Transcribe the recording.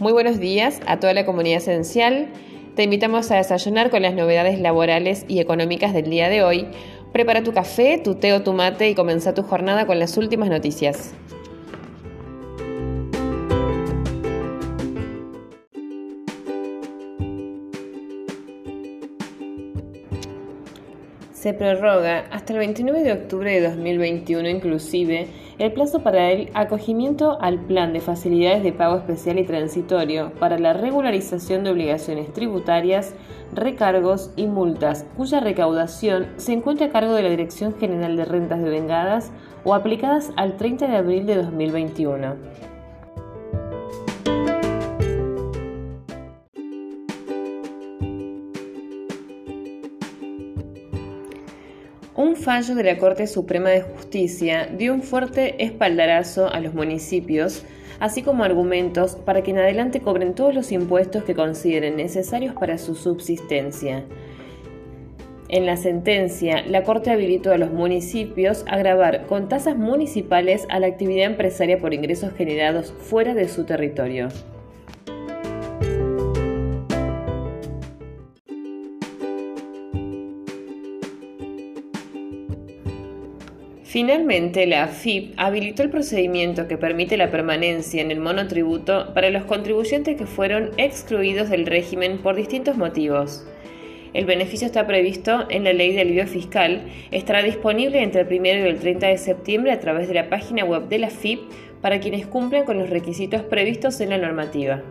Muy buenos días a toda la comunidad esencial. Te invitamos a desayunar con las novedades laborales y económicas del día de hoy. Prepara tu café, tu té o tu mate y comienza tu jornada con las últimas noticias. Se prorroga hasta el 29 de octubre de 2021 inclusive el plazo para el acogimiento al plan de facilidades de pago especial y transitorio para la regularización de obligaciones tributarias, recargos y multas cuya recaudación se encuentra a cargo de la Dirección General de Rentas de Vengadas o aplicadas al 30 de abril de 2021. Un fallo de la Corte Suprema de Justicia dio un fuerte espaldarazo a los municipios, así como argumentos para que en adelante cobren todos los impuestos que consideren necesarios para su subsistencia. En la sentencia, la Corte habilitó a los municipios a grabar con tasas municipales a la actividad empresaria por ingresos generados fuera de su territorio. Finalmente, la AFIP habilitó el procedimiento que permite la permanencia en el monotributo para los contribuyentes que fueron excluidos del régimen por distintos motivos. El beneficio está previsto en la Ley de Alivio Fiscal. Estará disponible entre el 1 y el 30 de septiembre a través de la página web de la AFIP para quienes cumplan con los requisitos previstos en la normativa.